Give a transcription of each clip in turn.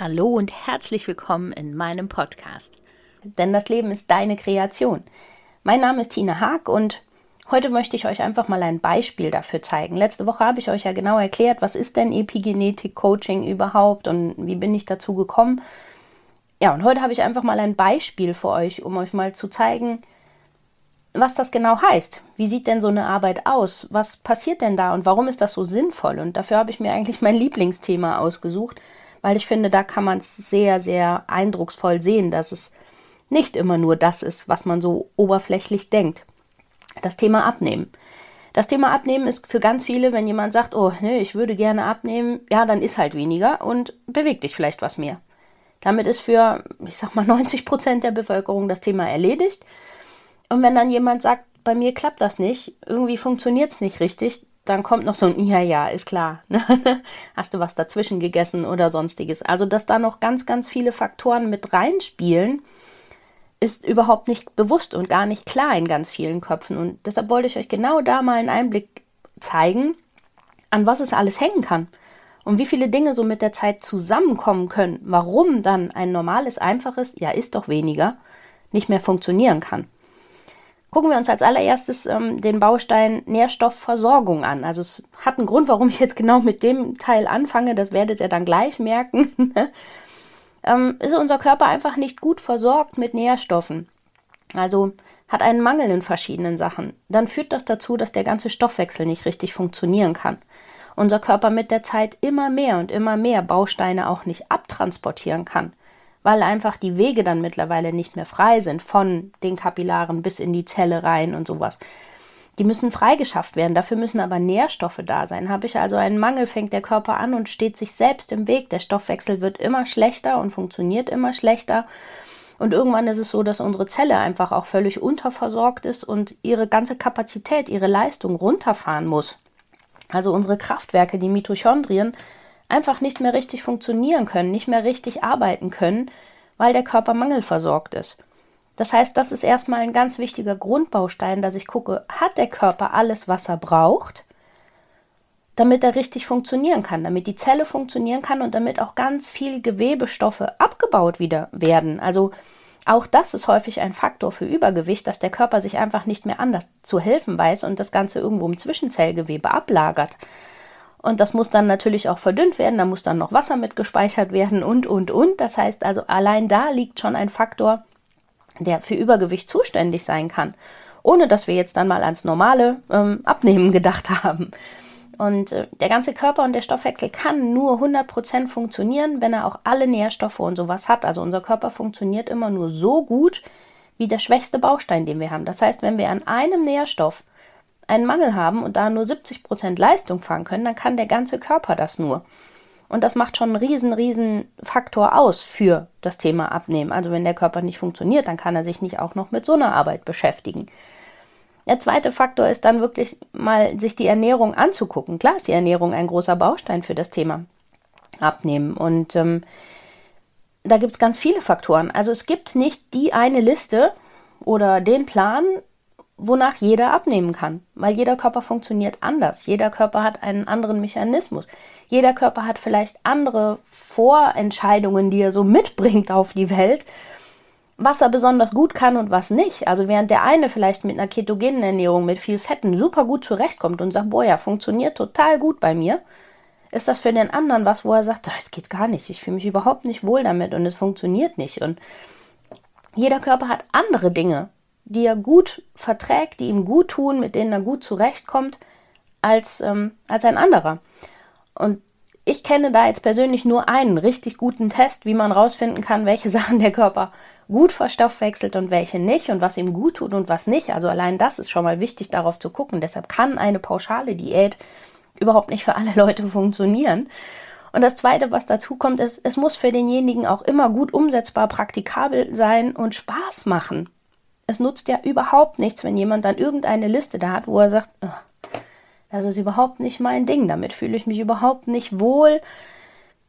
Hallo und herzlich willkommen in meinem Podcast. Denn das Leben ist deine Kreation. Mein Name ist Tina Haag und heute möchte ich euch einfach mal ein Beispiel dafür zeigen. Letzte Woche habe ich euch ja genau erklärt, was ist denn Epigenetik-Coaching überhaupt und wie bin ich dazu gekommen. Ja, und heute habe ich einfach mal ein Beispiel für euch, um euch mal zu zeigen, was das genau heißt. Wie sieht denn so eine Arbeit aus? Was passiert denn da und warum ist das so sinnvoll? Und dafür habe ich mir eigentlich mein Lieblingsthema ausgesucht weil ich finde, da kann man es sehr, sehr eindrucksvoll sehen, dass es nicht immer nur das ist, was man so oberflächlich denkt. Das Thema Abnehmen. Das Thema Abnehmen ist für ganz viele, wenn jemand sagt, oh, nee, ich würde gerne abnehmen, ja, dann ist halt weniger und bewegt dich vielleicht was mehr. Damit ist für, ich sag mal, 90 Prozent der Bevölkerung das Thema erledigt. Und wenn dann jemand sagt, bei mir klappt das nicht, irgendwie funktioniert es nicht richtig, dann kommt noch so ein, ja, ja, ist klar. Ne? Hast du was dazwischen gegessen oder sonstiges? Also, dass da noch ganz, ganz viele Faktoren mit reinspielen, ist überhaupt nicht bewusst und gar nicht klar in ganz vielen Köpfen. Und deshalb wollte ich euch genau da mal einen Einblick zeigen, an was es alles hängen kann und wie viele Dinge so mit der Zeit zusammenkommen können, warum dann ein normales, einfaches, ja, ist doch weniger, nicht mehr funktionieren kann. Gucken wir uns als allererstes ähm, den Baustein Nährstoffversorgung an. Also es hat einen Grund, warum ich jetzt genau mit dem Teil anfange, das werdet ihr dann gleich merken. ähm, ist unser Körper einfach nicht gut versorgt mit Nährstoffen. Also hat einen Mangel in verschiedenen Sachen. Dann führt das dazu, dass der ganze Stoffwechsel nicht richtig funktionieren kann. Unser Körper mit der Zeit immer mehr und immer mehr Bausteine auch nicht abtransportieren kann weil einfach die Wege dann mittlerweile nicht mehr frei sind von den Kapillaren bis in die Zelle rein und sowas. Die müssen freigeschafft werden, dafür müssen aber Nährstoffe da sein. Habe ich also einen Mangel, fängt der Körper an und steht sich selbst im Weg. Der Stoffwechsel wird immer schlechter und funktioniert immer schlechter. Und irgendwann ist es so, dass unsere Zelle einfach auch völlig unterversorgt ist und ihre ganze Kapazität, ihre Leistung runterfahren muss. Also unsere Kraftwerke, die Mitochondrien, einfach nicht mehr richtig funktionieren können, nicht mehr richtig arbeiten können, weil der Körper mangelversorgt ist. Das heißt, das ist erstmal ein ganz wichtiger Grundbaustein, dass ich gucke, hat der Körper alles, was er braucht, damit er richtig funktionieren kann, damit die Zelle funktionieren kann und damit auch ganz viel Gewebestoffe abgebaut wieder werden. Also auch das ist häufig ein Faktor für Übergewicht, dass der Körper sich einfach nicht mehr anders zu helfen weiß und das Ganze irgendwo im Zwischenzellgewebe ablagert. Und das muss dann natürlich auch verdünnt werden, da muss dann noch Wasser mit gespeichert werden und, und, und. Das heißt also, allein da liegt schon ein Faktor, der für Übergewicht zuständig sein kann, ohne dass wir jetzt dann mal ans normale ähm, Abnehmen gedacht haben. Und äh, der ganze Körper und der Stoffwechsel kann nur 100% funktionieren, wenn er auch alle Nährstoffe und sowas hat. Also unser Körper funktioniert immer nur so gut wie der schwächste Baustein, den wir haben. Das heißt, wenn wir an einem Nährstoff einen Mangel haben und da nur 70 Prozent Leistung fahren können, dann kann der ganze Körper das nur. Und das macht schon einen riesen, riesen Faktor aus für das Thema Abnehmen. Also wenn der Körper nicht funktioniert, dann kann er sich nicht auch noch mit so einer Arbeit beschäftigen. Der zweite Faktor ist dann wirklich mal sich die Ernährung anzugucken. Klar ist die Ernährung ein großer Baustein für das Thema Abnehmen. Und ähm, da gibt es ganz viele Faktoren. Also es gibt nicht die eine Liste oder den Plan, wonach jeder abnehmen kann, weil jeder Körper funktioniert anders. Jeder Körper hat einen anderen Mechanismus. Jeder Körper hat vielleicht andere Vorentscheidungen, die er so mitbringt auf die Welt, was er besonders gut kann und was nicht. Also während der eine vielleicht mit einer ketogenen Ernährung mit viel Fetten super gut zurechtkommt und sagt, boah, ja, funktioniert total gut bei mir, ist das für den anderen was, wo er sagt, oh, es geht gar nicht, ich fühle mich überhaupt nicht wohl damit und es funktioniert nicht. Und jeder Körper hat andere Dinge, die er gut verträgt, die ihm gut tun, mit denen er gut zurechtkommt, als, ähm, als ein anderer. Und ich kenne da jetzt persönlich nur einen richtig guten Test, wie man rausfinden kann, welche Sachen der Körper gut verstoffwechselt und welche nicht und was ihm gut tut und was nicht. Also allein das ist schon mal wichtig, darauf zu gucken. Deshalb kann eine pauschale Diät überhaupt nicht für alle Leute funktionieren. Und das Zweite, was dazu kommt, ist, es muss für denjenigen auch immer gut umsetzbar, praktikabel sein und Spaß machen. Es nutzt ja überhaupt nichts, wenn jemand dann irgendeine Liste da hat, wo er sagt, oh, das ist überhaupt nicht mein Ding, damit fühle ich mich überhaupt nicht wohl.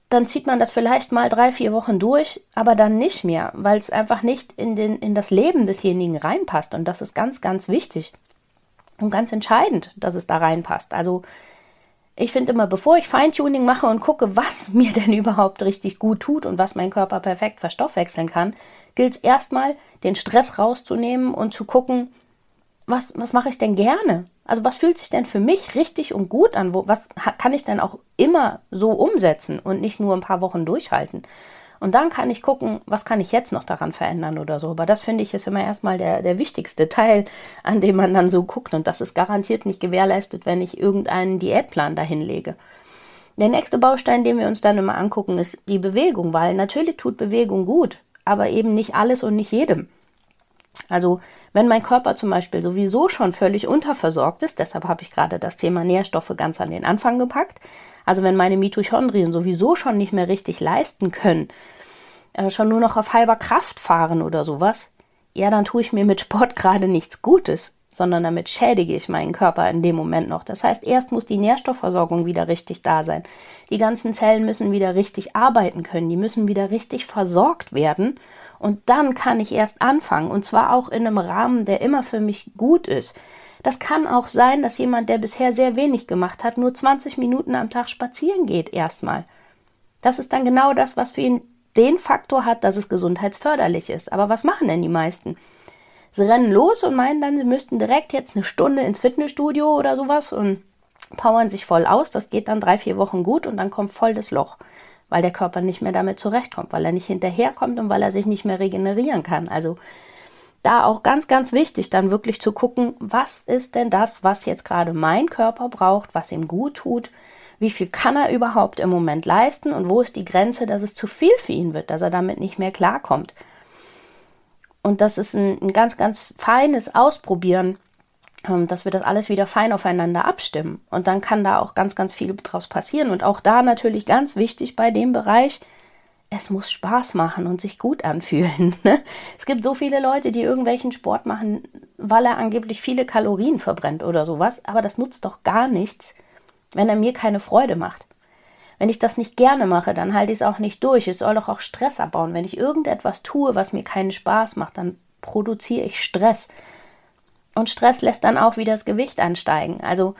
Dann zieht man das vielleicht mal drei, vier Wochen durch, aber dann nicht mehr, weil es einfach nicht in, den, in das Leben desjenigen reinpasst. Und das ist ganz, ganz wichtig und ganz entscheidend, dass es da reinpasst. Also ich finde immer, bevor ich Feintuning mache und gucke, was mir denn überhaupt richtig gut tut und was mein Körper perfekt verstoffwechseln kann, gilt es erstmal, den Stress rauszunehmen und zu gucken, was, was mache ich denn gerne? Also was fühlt sich denn für mich richtig und gut an? Wo, was kann ich denn auch immer so umsetzen und nicht nur ein paar Wochen durchhalten? Und dann kann ich gucken, was kann ich jetzt noch daran verändern oder so. Aber das finde ich ist immer erstmal der, der wichtigste Teil, an dem man dann so guckt. Und das ist garantiert nicht gewährleistet, wenn ich irgendeinen Diätplan dahin lege. Der nächste Baustein, den wir uns dann immer angucken, ist die Bewegung, weil natürlich tut Bewegung gut, aber eben nicht alles und nicht jedem. Also wenn mein Körper zum Beispiel sowieso schon völlig unterversorgt ist, deshalb habe ich gerade das Thema Nährstoffe ganz an den Anfang gepackt, also wenn meine Mitochondrien sowieso schon nicht mehr richtig leisten können, äh, schon nur noch auf halber Kraft fahren oder sowas, ja, dann tue ich mir mit Sport gerade nichts Gutes, sondern damit schädige ich meinen Körper in dem Moment noch. Das heißt, erst muss die Nährstoffversorgung wieder richtig da sein. Die ganzen Zellen müssen wieder richtig arbeiten können, die müssen wieder richtig versorgt werden. Und dann kann ich erst anfangen, und zwar auch in einem Rahmen, der immer für mich gut ist. Das kann auch sein, dass jemand, der bisher sehr wenig gemacht hat, nur 20 Minuten am Tag spazieren geht erstmal. Das ist dann genau das, was für ihn den Faktor hat, dass es gesundheitsförderlich ist. Aber was machen denn die meisten? Sie rennen los und meinen dann, sie müssten direkt jetzt eine Stunde ins Fitnessstudio oder sowas und powern sich voll aus. Das geht dann drei, vier Wochen gut und dann kommt voll das Loch, weil der Körper nicht mehr damit zurechtkommt, weil er nicht hinterherkommt und weil er sich nicht mehr regenerieren kann. Also da auch ganz, ganz wichtig, dann wirklich zu gucken, was ist denn das, was jetzt gerade mein Körper braucht, was ihm gut tut, wie viel kann er überhaupt im Moment leisten und wo ist die Grenze, dass es zu viel für ihn wird, dass er damit nicht mehr klarkommt. Und das ist ein, ein ganz, ganz feines Ausprobieren, ähm, dass wir das alles wieder fein aufeinander abstimmen. Und dann kann da auch ganz, ganz viel draus passieren. Und auch da natürlich ganz wichtig bei dem Bereich, es muss Spaß machen und sich gut anfühlen. Ne? Es gibt so viele Leute, die irgendwelchen Sport machen, weil er angeblich viele Kalorien verbrennt oder sowas, aber das nutzt doch gar nichts, wenn er mir keine Freude macht. Wenn ich das nicht gerne mache, dann halte ich es auch nicht durch. Es soll doch auch Stress abbauen. Wenn ich irgendetwas tue, was mir keinen Spaß macht, dann produziere ich Stress. Und Stress lässt dann auch wieder das Gewicht ansteigen. Also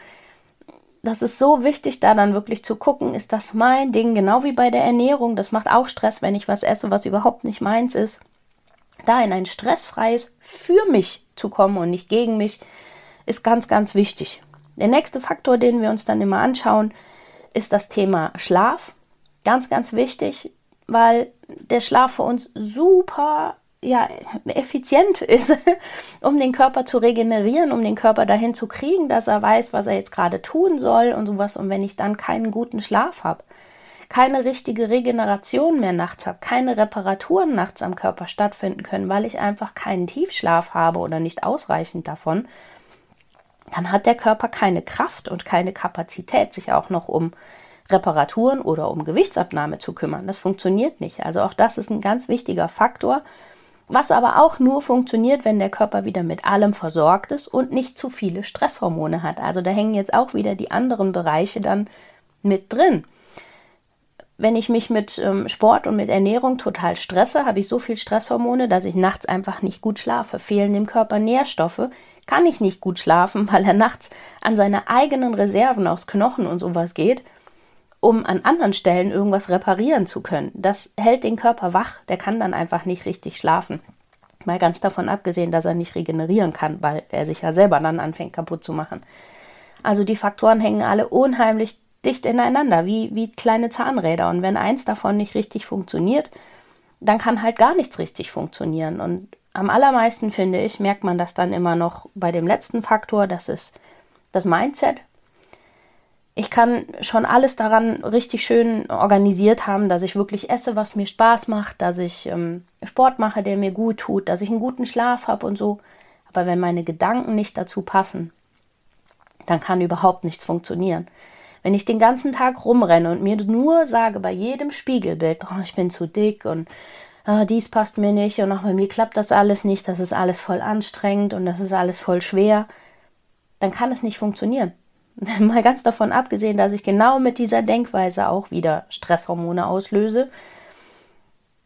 das ist so wichtig, da dann wirklich zu gucken, ist das mein Ding, genau wie bei der Ernährung. Das macht auch Stress, wenn ich was esse, was überhaupt nicht meins ist. Da in ein stressfreies für mich zu kommen und nicht gegen mich, ist ganz, ganz wichtig. Der nächste Faktor, den wir uns dann immer anschauen, ist das Thema Schlaf. Ganz, ganz wichtig, weil der Schlaf für uns super ja, effizient ist, um den Körper zu regenerieren, um den Körper dahin zu kriegen, dass er weiß, was er jetzt gerade tun soll und sowas. Und wenn ich dann keinen guten Schlaf habe, keine richtige Regeneration mehr nachts habe, keine Reparaturen nachts am Körper stattfinden können, weil ich einfach keinen Tiefschlaf habe oder nicht ausreichend davon, dann hat der Körper keine Kraft und keine Kapazität, sich auch noch um Reparaturen oder um Gewichtsabnahme zu kümmern. Das funktioniert nicht. Also auch das ist ein ganz wichtiger Faktor, was aber auch nur funktioniert, wenn der Körper wieder mit allem versorgt ist und nicht zu viele Stresshormone hat. Also da hängen jetzt auch wieder die anderen Bereiche dann mit drin. Wenn ich mich mit ähm, Sport und mit Ernährung total stresse, habe ich so viel Stresshormone, dass ich nachts einfach nicht gut schlafe. Fehlen dem Körper Nährstoffe, kann ich nicht gut schlafen, weil er nachts an seine eigenen Reserven aus Knochen und sowas geht um an anderen Stellen irgendwas reparieren zu können. Das hält den Körper wach, der kann dann einfach nicht richtig schlafen. Mal ganz davon abgesehen, dass er nicht regenerieren kann, weil er sich ja selber dann anfängt kaputt zu machen. Also die Faktoren hängen alle unheimlich dicht ineinander, wie, wie kleine Zahnräder. Und wenn eins davon nicht richtig funktioniert, dann kann halt gar nichts richtig funktionieren. Und am allermeisten, finde ich, merkt man das dann immer noch bei dem letzten Faktor, das ist das Mindset ich kann schon alles daran richtig schön organisiert haben, dass ich wirklich esse, was mir Spaß macht, dass ich ähm, Sport mache, der mir gut tut, dass ich einen guten Schlaf habe und so. Aber wenn meine Gedanken nicht dazu passen, dann kann überhaupt nichts funktionieren. Wenn ich den ganzen Tag rumrenne und mir nur sage bei jedem Spiegelbild, oh, ich bin zu dick und oh, dies passt mir nicht und auch bei mir klappt das alles nicht, das ist alles voll anstrengend und das ist alles voll schwer, dann kann es nicht funktionieren. Mal ganz davon abgesehen, dass ich genau mit dieser Denkweise auch wieder Stresshormone auslöse,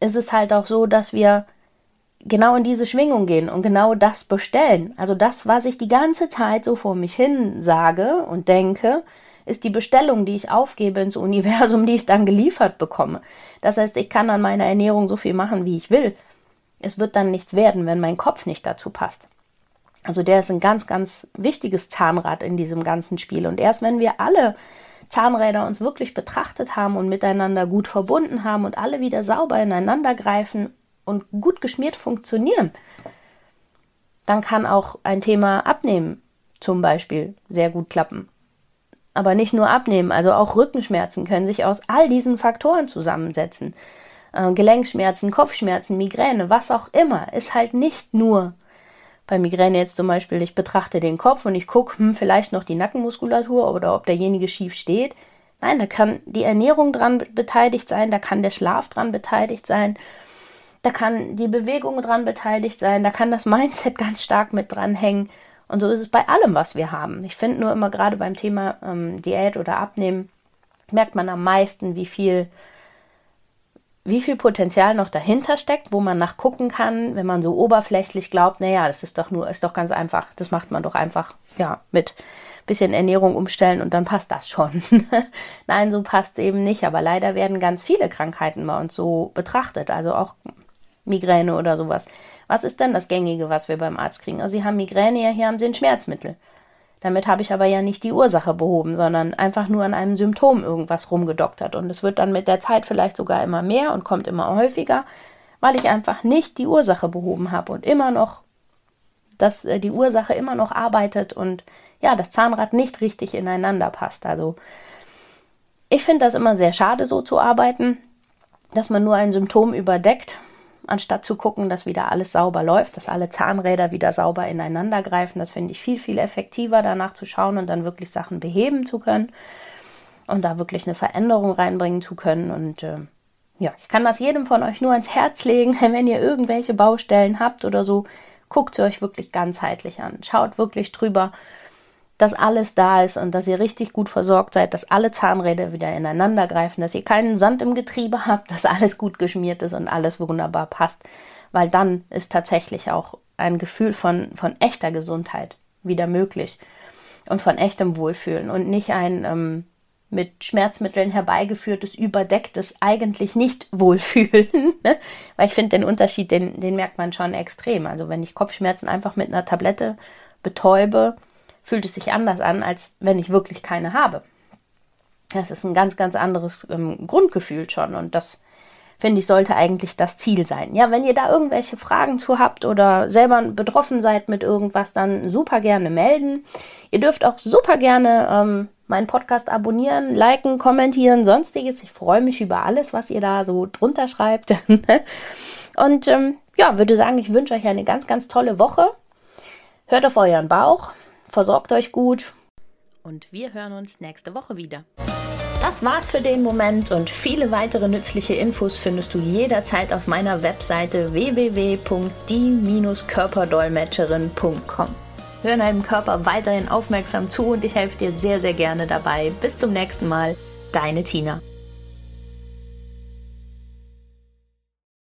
ist es halt auch so, dass wir genau in diese Schwingung gehen und genau das bestellen. Also das, was ich die ganze Zeit so vor mich hin sage und denke, ist die Bestellung, die ich aufgebe ins Universum, die ich dann geliefert bekomme. Das heißt, ich kann an meiner Ernährung so viel machen, wie ich will. Es wird dann nichts werden, wenn mein Kopf nicht dazu passt. Also der ist ein ganz, ganz wichtiges Zahnrad in diesem ganzen Spiel. Und erst wenn wir alle Zahnräder uns wirklich betrachtet haben und miteinander gut verbunden haben und alle wieder sauber ineinander greifen und gut geschmiert funktionieren, dann kann auch ein Thema Abnehmen zum Beispiel sehr gut klappen. Aber nicht nur Abnehmen, also auch Rückenschmerzen können sich aus all diesen Faktoren zusammensetzen. Äh, Gelenkschmerzen, Kopfschmerzen, Migräne, was auch immer, ist halt nicht nur bei Migräne jetzt zum Beispiel, ich betrachte den Kopf und ich gucke, hm, vielleicht noch die Nackenmuskulatur oder ob derjenige schief steht. Nein, da kann die Ernährung dran beteiligt sein, da kann der Schlaf dran beteiligt sein, da kann die Bewegung dran beteiligt sein, da kann das Mindset ganz stark mit dranhängen. Und so ist es bei allem, was wir haben. Ich finde nur immer gerade beim Thema ähm, Diät oder Abnehmen, merkt man am meisten, wie viel wie viel Potenzial noch dahinter steckt, wo man nachgucken kann, wenn man so oberflächlich glaubt, naja, das ist doch nur, ist doch ganz einfach. Das macht man doch einfach, ja, mit bisschen Ernährung umstellen und dann passt das schon. Nein, so passt es eben nicht. Aber leider werden ganz viele Krankheiten bei uns so betrachtet. Also auch Migräne oder sowas. Was ist denn das Gängige, was wir beim Arzt kriegen? Also Sie haben Migräne, ja, hier haben Sie ein Schmerzmittel. Damit habe ich aber ja nicht die Ursache behoben, sondern einfach nur an einem Symptom irgendwas rumgedoktert. Und es wird dann mit der Zeit vielleicht sogar immer mehr und kommt immer häufiger, weil ich einfach nicht die Ursache behoben habe und immer noch, dass äh, die Ursache immer noch arbeitet und ja, das Zahnrad nicht richtig ineinander passt. Also ich finde das immer sehr schade, so zu arbeiten, dass man nur ein Symptom überdeckt anstatt zu gucken, dass wieder alles sauber läuft, dass alle Zahnräder wieder sauber ineinander greifen. Das finde ich viel, viel effektiver, danach zu schauen und dann wirklich Sachen beheben zu können und da wirklich eine Veränderung reinbringen zu können. Und äh, ja, ich kann das jedem von euch nur ans Herz legen, wenn ihr irgendwelche Baustellen habt oder so, guckt sie euch wirklich ganzheitlich an. Schaut wirklich drüber dass alles da ist und dass ihr richtig gut versorgt seid, dass alle Zahnräder wieder ineinander greifen, dass ihr keinen Sand im Getriebe habt, dass alles gut geschmiert ist und alles wunderbar passt, weil dann ist tatsächlich auch ein Gefühl von, von echter Gesundheit wieder möglich und von echtem Wohlfühlen und nicht ein ähm, mit Schmerzmitteln herbeigeführtes, überdecktes, eigentlich nicht Wohlfühlen. Weil ich finde, den Unterschied, den, den merkt man schon extrem. Also wenn ich Kopfschmerzen einfach mit einer Tablette betäube, fühlt es sich anders an, als wenn ich wirklich keine habe. Das ist ein ganz, ganz anderes ähm, Grundgefühl schon und das finde ich, sollte eigentlich das Ziel sein. Ja, wenn ihr da irgendwelche Fragen zu habt oder selber betroffen seid mit irgendwas, dann super gerne melden. Ihr dürft auch super gerne ähm, meinen Podcast abonnieren, liken, kommentieren, sonstiges. Ich freue mich über alles, was ihr da so drunter schreibt. Und ähm, ja, würde sagen, ich wünsche euch eine ganz, ganz tolle Woche. Hört auf euren Bauch versorgt euch gut und wir hören uns nächste Woche wieder. Das war's für den Moment und viele weitere nützliche Infos findest du jederzeit auf meiner Webseite www.die-körperdolmetscherin.com. Hör deinem Körper weiterhin aufmerksam zu und ich helfe dir sehr, sehr gerne dabei. Bis zum nächsten Mal, deine Tina.